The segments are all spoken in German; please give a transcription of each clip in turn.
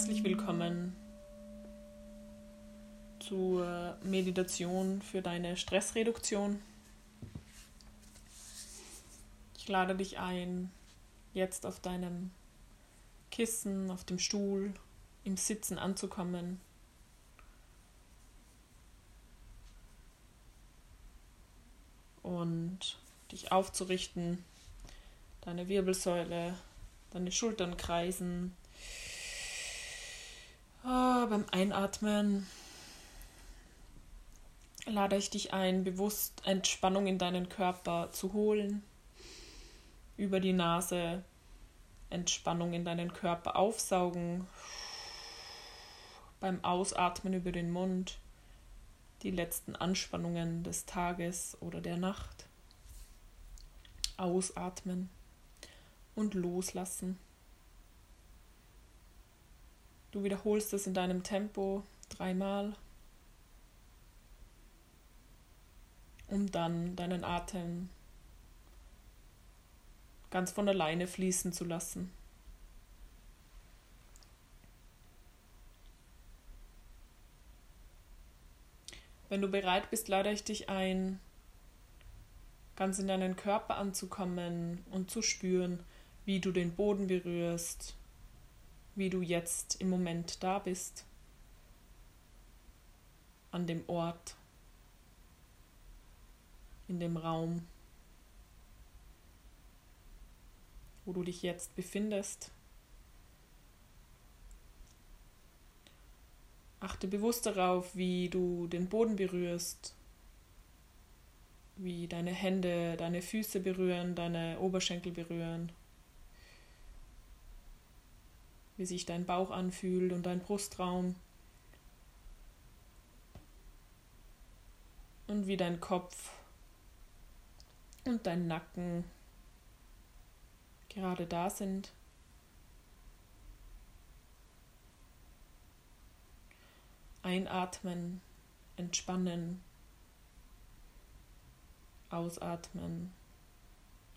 Herzlich willkommen zur Meditation für deine Stressreduktion. Ich lade dich ein, jetzt auf deinem Kissen, auf dem Stuhl, im Sitzen anzukommen. Und dich aufzurichten, deine Wirbelsäule, deine Schultern kreisen. Oh, beim Einatmen lade ich dich ein, bewusst Entspannung in deinen Körper zu holen. Über die Nase Entspannung in deinen Körper aufsaugen. Beim Ausatmen über den Mund die letzten Anspannungen des Tages oder der Nacht. Ausatmen und loslassen. Du wiederholst es in deinem Tempo dreimal, um dann deinen Atem ganz von alleine fließen zu lassen. Wenn du bereit bist, lade ich dich ein, ganz in deinen Körper anzukommen und zu spüren, wie du den Boden berührst, wie du jetzt im Moment da bist, an dem Ort, in dem Raum. wo du dich jetzt befindest. Achte bewusst darauf, wie du den Boden berührst, wie deine Hände deine Füße berühren, deine Oberschenkel berühren, wie sich dein Bauch anfühlt und dein Brustraum und wie dein Kopf und dein Nacken gerade da sind. Einatmen, entspannen, ausatmen,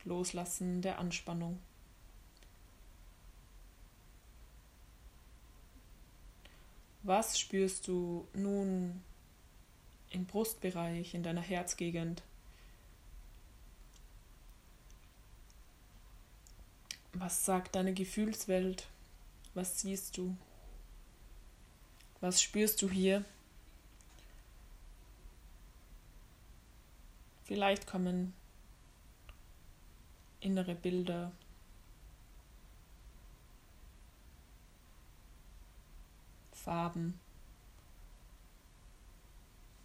loslassen der Anspannung. Was spürst du nun im Brustbereich, in deiner Herzgegend? Was sagt deine Gefühlswelt? Was siehst du? Was spürst du hier? Vielleicht kommen innere Bilder, Farben,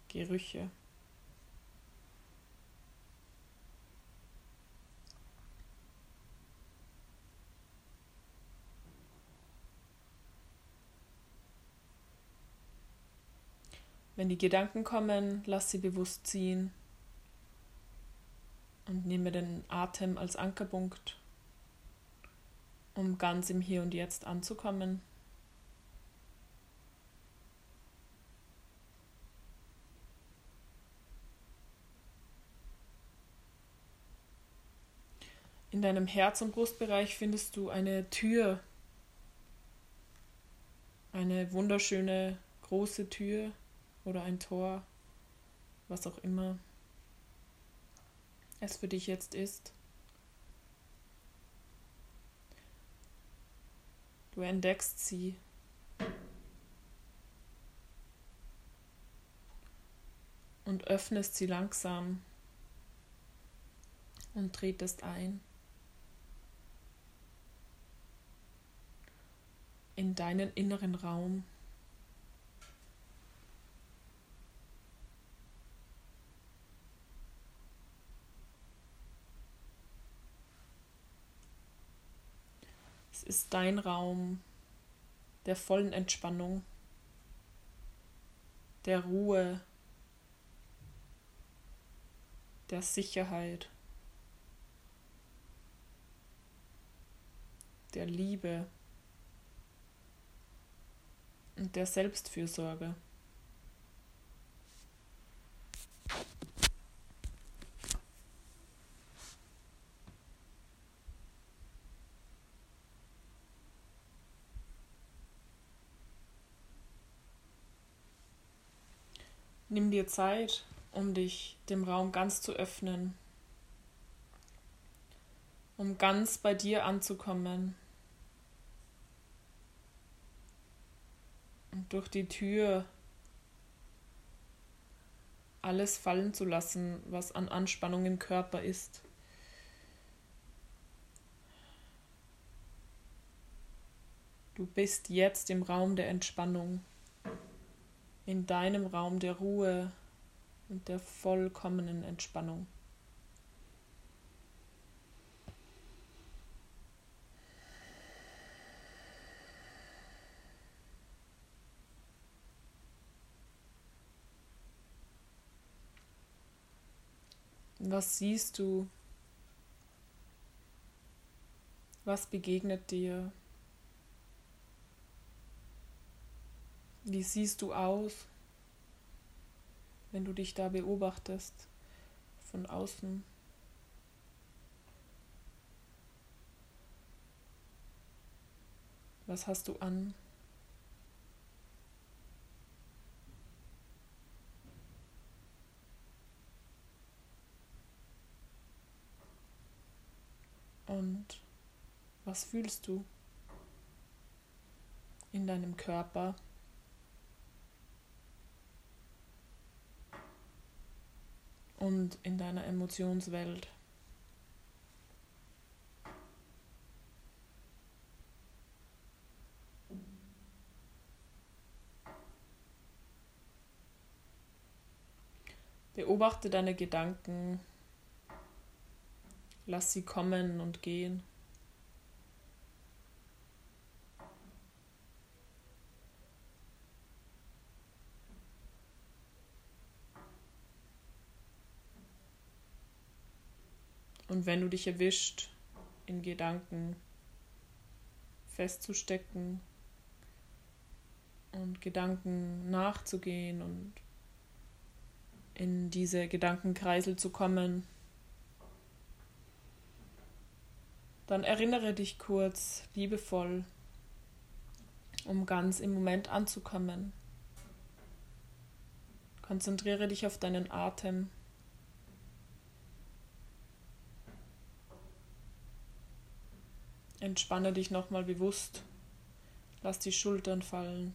Gerüche. Wenn die Gedanken kommen, lass sie bewusst ziehen und nehme den Atem als Ankerpunkt, um ganz im Hier und Jetzt anzukommen. In deinem Herz- und Brustbereich findest du eine Tür, eine wunderschöne große Tür, oder ein Tor, was auch immer es für dich jetzt ist. Du entdeckst sie. Und öffnest sie langsam und tretest ein in deinen inneren Raum. Es ist dein Raum der vollen Entspannung, der Ruhe, der Sicherheit, der Liebe und der Selbstfürsorge. Nimm dir Zeit, um dich dem Raum ganz zu öffnen, um ganz bei dir anzukommen. Durch die Tür alles fallen zu lassen, was an Anspannung im Körper ist. Du bist jetzt im Raum der Entspannung, in deinem Raum der Ruhe und der vollkommenen Entspannung. Was siehst du? Was begegnet dir? Wie siehst du aus, wenn du dich da beobachtest von außen? Was hast du an? Und was fühlst du in deinem Körper? und in deiner Emotionswelt. Beobachte deine Gedanken, lass sie kommen und gehen. Und wenn du dich erwischt, in Gedanken festzustecken und Gedanken nachzugehen und in diese Gedankenkreisel zu kommen, dann erinnere dich kurz liebevoll, um ganz im Moment anzukommen. Konzentriere dich auf deinen Atem. Entspanne dich nochmal bewusst. Lass die Schultern fallen.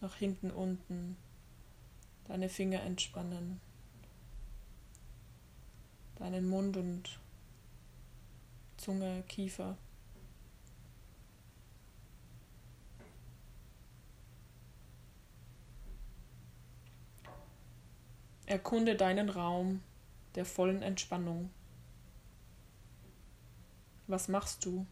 Nach hinten unten. Deine Finger entspannen. Deinen Mund und Zunge, Kiefer. Erkunde deinen Raum der vollen Entspannung. Was machst du?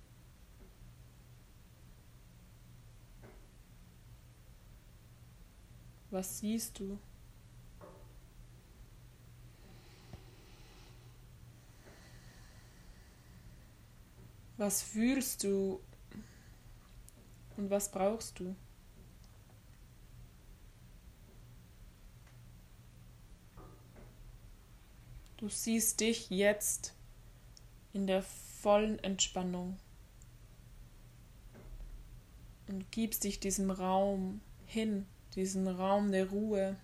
Was siehst du? Was fühlst du und was brauchst du? Du siehst dich jetzt in der vollen Entspannung und gibst dich diesem Raum hin, diesen Raum der Ruhe.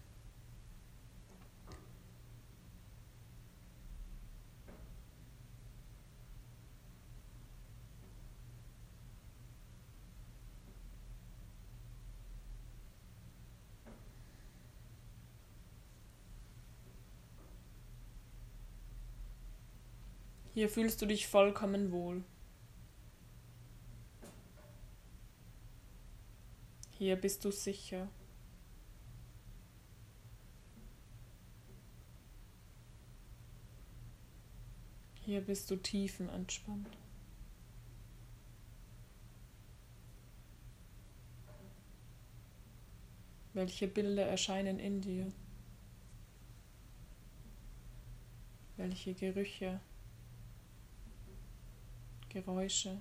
Hier fühlst du dich vollkommen wohl. Hier bist du sicher. Hier bist du tiefenentspannt. Welche Bilder erscheinen in dir? Welche Gerüche? Geräusche.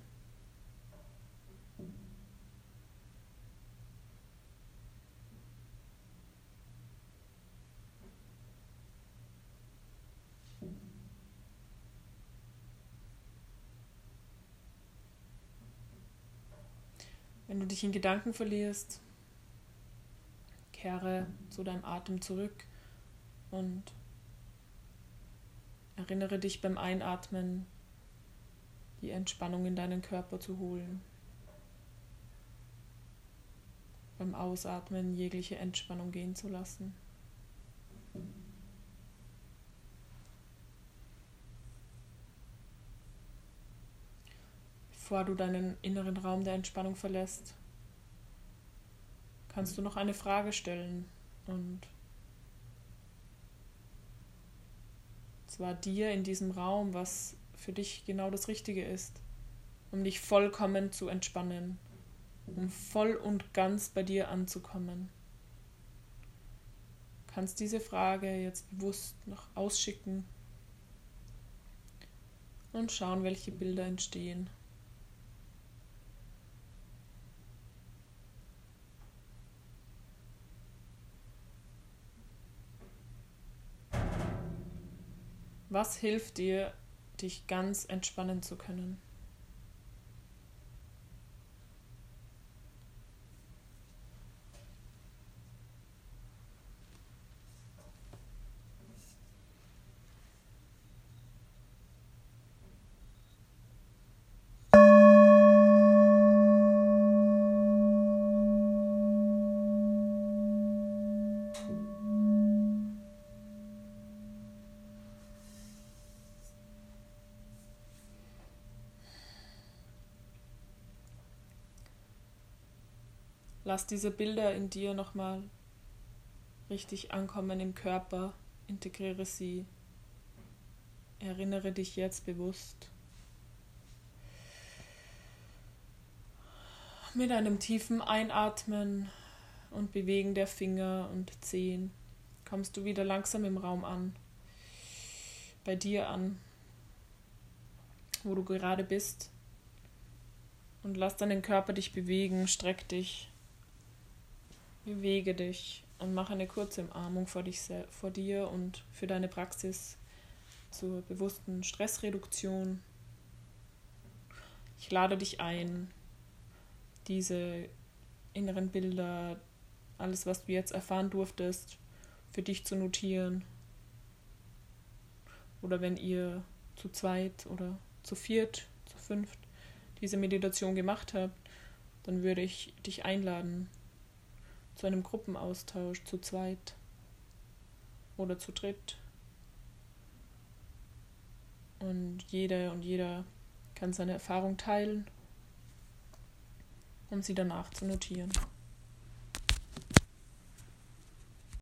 Wenn du dich in Gedanken verlierst, Kehre zu deinem Atem zurück und erinnere dich beim Einatmen, die Entspannung in deinen Körper zu holen. Beim Ausatmen jegliche Entspannung gehen zu lassen. Bevor du deinen inneren Raum der Entspannung verlässt, kannst du noch eine Frage stellen und zwar dir in diesem Raum, was für dich genau das Richtige ist, um dich vollkommen zu entspannen, um voll und ganz bei dir anzukommen. Du kannst diese Frage jetzt bewusst noch ausschicken und schauen, welche Bilder entstehen. Was hilft dir, dich ganz entspannen zu können? Lass diese Bilder in dir nochmal richtig ankommen im Körper. Integriere sie. Erinnere dich jetzt bewusst. Mit einem tiefen Einatmen und Bewegen der Finger und Zehen kommst du wieder langsam im Raum an. Bei dir an, wo du gerade bist. Und lass deinen Körper dich bewegen, streck dich. Bewege dich und mache eine kurze Umarmung vor, dich, vor dir und für deine Praxis zur bewussten Stressreduktion. Ich lade dich ein, diese inneren Bilder, alles, was du jetzt erfahren durftest, für dich zu notieren. Oder wenn ihr zu zweit oder zu viert, zu fünft diese Meditation gemacht habt, dann würde ich dich einladen, zu einem Gruppenaustausch zu zweit oder zu dritt. Und jede und jeder kann seine Erfahrung teilen, um sie danach zu notieren.